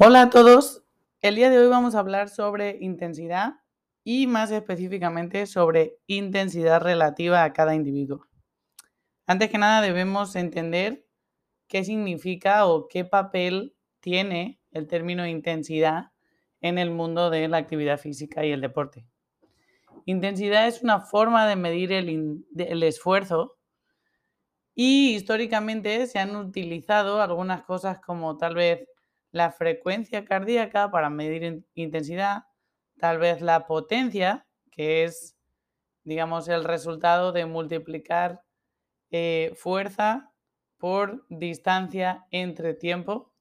Hola a todos. El día de hoy vamos a hablar sobre intensidad y más específicamente sobre intensidad relativa a cada individuo. Antes que nada debemos entender qué significa o qué papel tiene el término intensidad en el mundo de la actividad física y el deporte. Intensidad es una forma de medir el, el esfuerzo y históricamente se han utilizado algunas cosas como tal vez la frecuencia cardíaca para medir intensidad, tal vez la potencia, que es, digamos, el resultado de multiplicar eh, fuerza por distancia entre tiempo.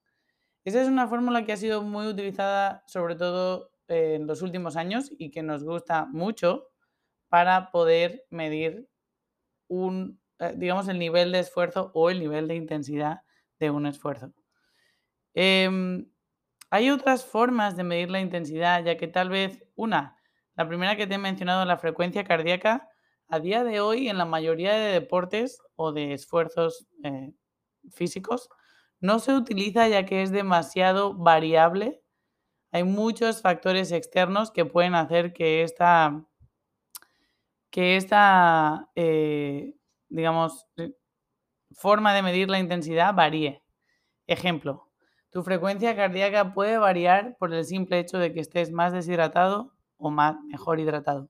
Esa es una fórmula que ha sido muy utilizada sobre todo en los últimos años y que nos gusta mucho para poder medir un, eh, digamos, el nivel de esfuerzo o el nivel de intensidad de un esfuerzo. Em, hay otras formas de medir la intensidad, ya que tal vez una, la primera que te he mencionado, la frecuencia cardíaca, a día de hoy en la mayoría de deportes o de esfuerzos eh, físicos no se utiliza ya que es demasiado variable. Hay muchos factores externos que pueden hacer que esta, que esta eh, digamos, forma de medir la intensidad varíe. Ejemplo, tu frecuencia cardíaca puede variar por el simple hecho de que estés más deshidratado o más, mejor hidratado.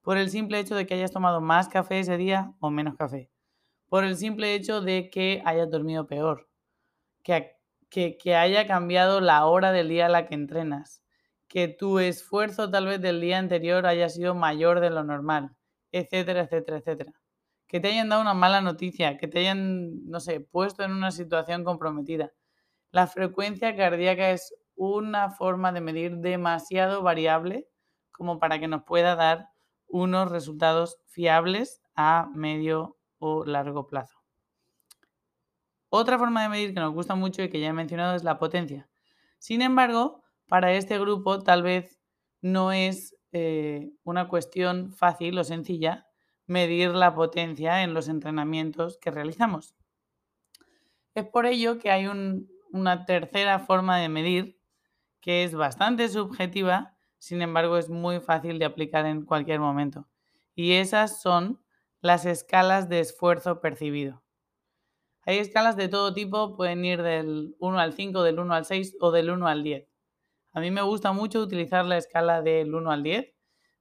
Por el simple hecho de que hayas tomado más café ese día o menos café. Por el simple hecho de que hayas dormido peor. Que, que, que haya cambiado la hora del día a la que entrenas. Que tu esfuerzo tal vez del día anterior haya sido mayor de lo normal. Etcétera, etcétera, etcétera. Que te hayan dado una mala noticia. Que te hayan, no sé, puesto en una situación comprometida la frecuencia cardíaca es una forma de medir demasiado variable como para que nos pueda dar unos resultados fiables a medio o largo plazo. Otra forma de medir que nos gusta mucho y que ya he mencionado es la potencia. Sin embargo, para este grupo tal vez no es eh, una cuestión fácil o sencilla medir la potencia en los entrenamientos que realizamos. Es por ello que hay un una tercera forma de medir que es bastante subjetiva, sin embargo es muy fácil de aplicar en cualquier momento. Y esas son las escalas de esfuerzo percibido. Hay escalas de todo tipo, pueden ir del 1 al 5, del 1 al 6 o del 1 al 10. A mí me gusta mucho utilizar la escala del 1 al 10,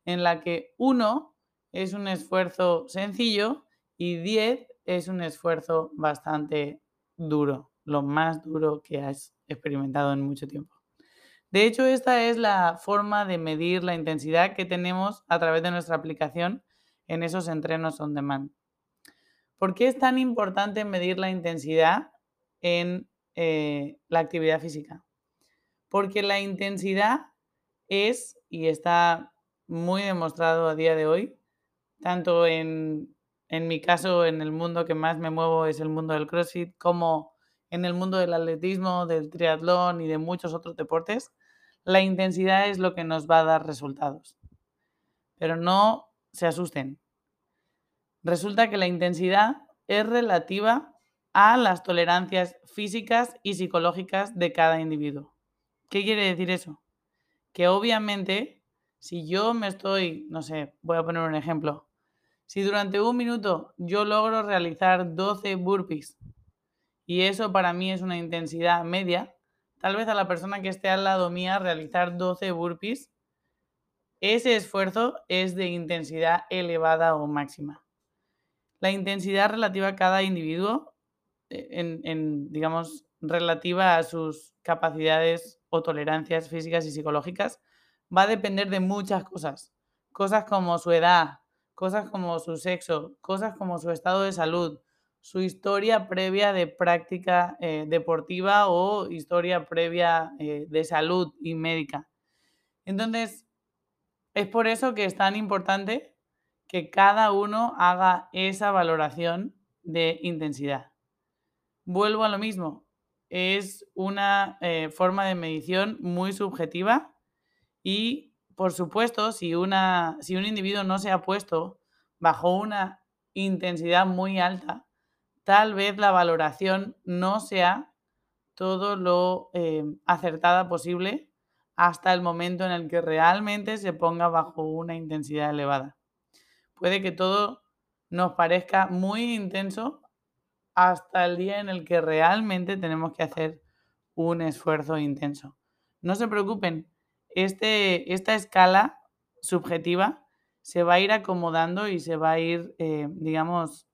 en la que 1 es un esfuerzo sencillo y 10 es un esfuerzo bastante duro lo más duro que has experimentado en mucho tiempo. De hecho, esta es la forma de medir la intensidad que tenemos a través de nuestra aplicación en esos entrenos on demand. ¿Por qué es tan importante medir la intensidad en eh, la actividad física? Porque la intensidad es, y está muy demostrado a día de hoy, tanto en, en mi caso, en el mundo que más me muevo es el mundo del CrossFit, como en el mundo del atletismo, del triatlón y de muchos otros deportes, la intensidad es lo que nos va a dar resultados. Pero no se asusten. Resulta que la intensidad es relativa a las tolerancias físicas y psicológicas de cada individuo. ¿Qué quiere decir eso? Que obviamente, si yo me estoy, no sé, voy a poner un ejemplo, si durante un minuto yo logro realizar 12 burpees y eso para mí es una intensidad media, tal vez a la persona que esté al lado mía realizar 12 burpees, ese esfuerzo es de intensidad elevada o máxima. La intensidad relativa a cada individuo, eh, en, digamos, relativa a sus capacidades o tolerancias físicas y psicológicas, va a depender de muchas cosas. Cosas como su edad, cosas como su sexo, cosas como su estado de salud, su historia previa de práctica eh, deportiva o historia previa eh, de salud y médica. Entonces, es por eso que es tan importante que cada uno haga esa valoración de intensidad. Vuelvo a lo mismo, es una eh, forma de medición muy subjetiva y, por supuesto, si, una, si un individuo no se ha puesto bajo una intensidad muy alta, tal vez la valoración no sea todo lo eh, acertada posible hasta el momento en el que realmente se ponga bajo una intensidad elevada. Puede que todo nos parezca muy intenso hasta el día en el que realmente tenemos que hacer un esfuerzo intenso. No se preocupen, este, esta escala subjetiva se va a ir acomodando y se va a ir, eh, digamos,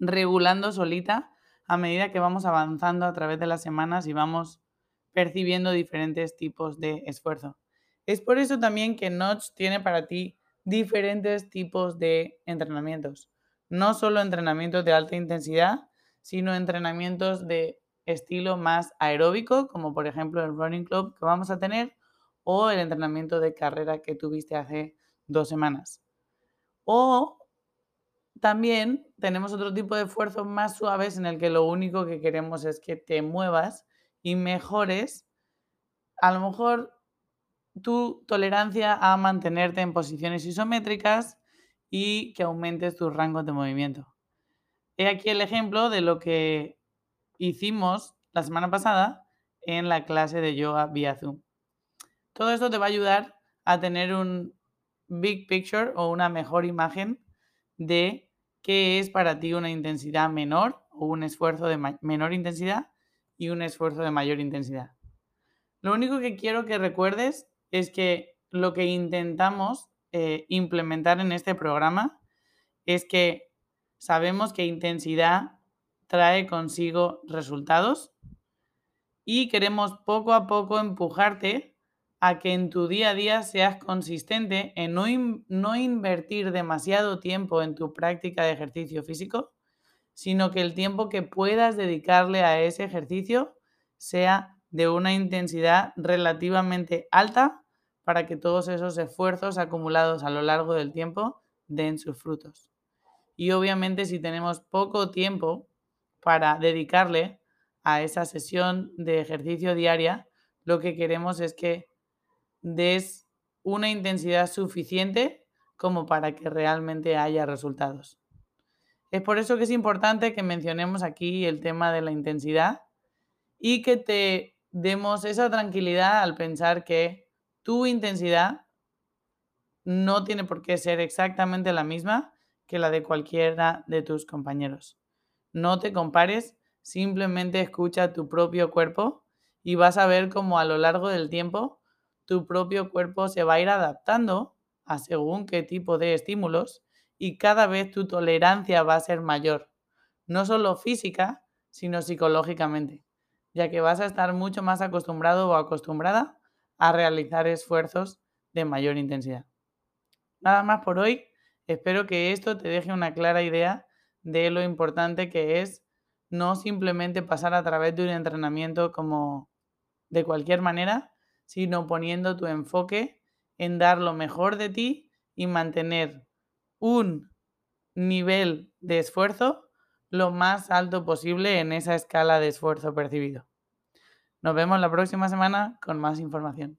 regulando solita a medida que vamos avanzando a través de las semanas y vamos percibiendo diferentes tipos de esfuerzo. Es por eso también que Notch tiene para ti diferentes tipos de entrenamientos. No solo entrenamientos de alta intensidad, sino entrenamientos de estilo más aeróbico, como por ejemplo el running club que vamos a tener, o el entrenamiento de carrera que tuviste hace dos semanas. O también tenemos otro tipo de esfuerzos más suaves en el que lo único que queremos es que te muevas y mejores a lo mejor tu tolerancia a mantenerte en posiciones isométricas y que aumentes tus rangos de movimiento. He aquí el ejemplo de lo que hicimos la semana pasada en la clase de yoga vía Zoom. Todo esto te va a ayudar a tener un big picture o una mejor imagen de qué es para ti una intensidad menor o un esfuerzo de menor intensidad y un esfuerzo de mayor intensidad. Lo único que quiero que recuerdes es que lo que intentamos eh, implementar en este programa es que sabemos que intensidad trae consigo resultados y queremos poco a poco empujarte a que en tu día a día seas consistente en no, no, invertir demasiado tiempo en tu práctica de ejercicio físico, sino que el tiempo que puedas dedicarle a ese ejercicio sea de una intensidad relativamente alta para que todos esos esfuerzos acumulados a lo largo del tiempo den sus frutos. Y obviamente si tenemos poco tiempo para dedicarle a esa sesión de ejercicio diaria, lo que queremos es que des una intensidad suficiente como para que realmente haya resultados. Es por eso que es importante que mencionemos aquí el tema de la intensidad y que te demos esa tranquilidad al pensar que tu intensidad no tiene por qué ser exactamente la misma que la de cualquiera de tus compañeros. No te compares, simplemente escucha tu propio cuerpo y vas a ver cómo a lo largo del tiempo tu propio cuerpo se va a ir adaptando a según qué tipo de estímulos y cada vez tu tolerancia va a ser mayor, no solo física, sino psicológicamente, ya que vas a estar mucho más acostumbrado o acostumbrada a realizar esfuerzos de mayor intensidad. Nada más por hoy. Espero que esto te deje una clara idea de lo importante que es no simplemente pasar a través de un entrenamiento como de cualquier manera, sino poniendo tu enfoque en dar lo mejor de ti y mantener un nivel de esfuerzo lo más alto posible en esa escala de esfuerzo percibido. Nos vemos la próxima semana con más información.